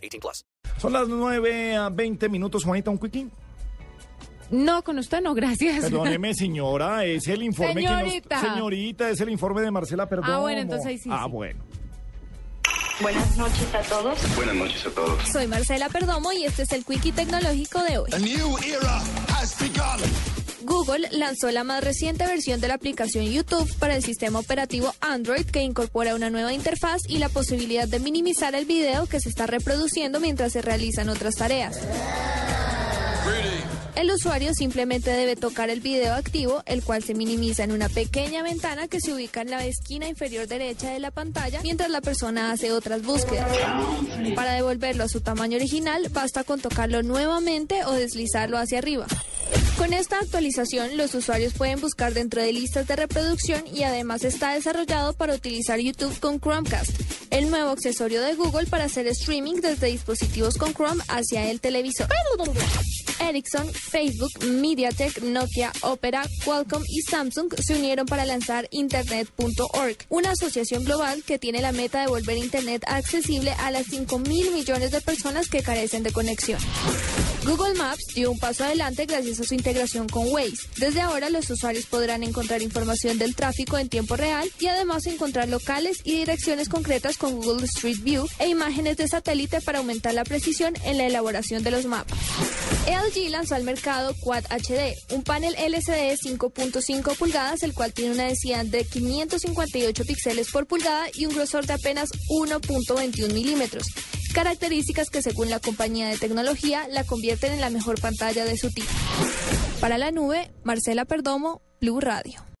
18 plus. Son las 9 a 20 minutos, Juanita, un quickie. No, con usted no, gracias. Perdóneme, señora, es el informe que Señorita. nos... Señorita, es el informe de Marcela Perdomo. Ah, bueno, entonces ahí sí, Ah, sí. bueno. Buenas noches a todos. Buenas noches a todos. Soy Marcela Perdomo y este es el Quickie Tecnológico de hoy. A new era. Google lanzó la más reciente versión de la aplicación YouTube para el sistema operativo Android que incorpora una nueva interfaz y la posibilidad de minimizar el video que se está reproduciendo mientras se realizan otras tareas. El usuario simplemente debe tocar el video activo, el cual se minimiza en una pequeña ventana que se ubica en la esquina inferior derecha de la pantalla mientras la persona hace otras búsquedas. Para devolverlo a su tamaño original, basta con tocarlo nuevamente o deslizarlo hacia arriba. Con esta actualización, los usuarios pueden buscar dentro de listas de reproducción y además está desarrollado para utilizar YouTube con Chromecast, el nuevo accesorio de Google para hacer streaming desde dispositivos con Chrome hacia el televisor. Ericsson, Facebook, MediaTek, Nokia, Opera, Qualcomm y Samsung se unieron para lanzar Internet.org, una asociación global que tiene la meta de volver Internet accesible a las 5 mil millones de personas que carecen de conexión. Google Maps dio un paso adelante gracias a su integración con Waze. Desde ahora los usuarios podrán encontrar información del tráfico en tiempo real y además encontrar locales y direcciones concretas con Google Street View e imágenes de satélite para aumentar la precisión en la elaboración de los mapas. LG lanzó al mercado Quad HD, un panel LCD de 5.5 pulgadas, el cual tiene una densidad de 558 píxeles por pulgada y un grosor de apenas 1.21 milímetros. Características que según la compañía de tecnología la convierten en la mejor pantalla de su tipo. Para la nube, Marcela Perdomo, Blue Radio.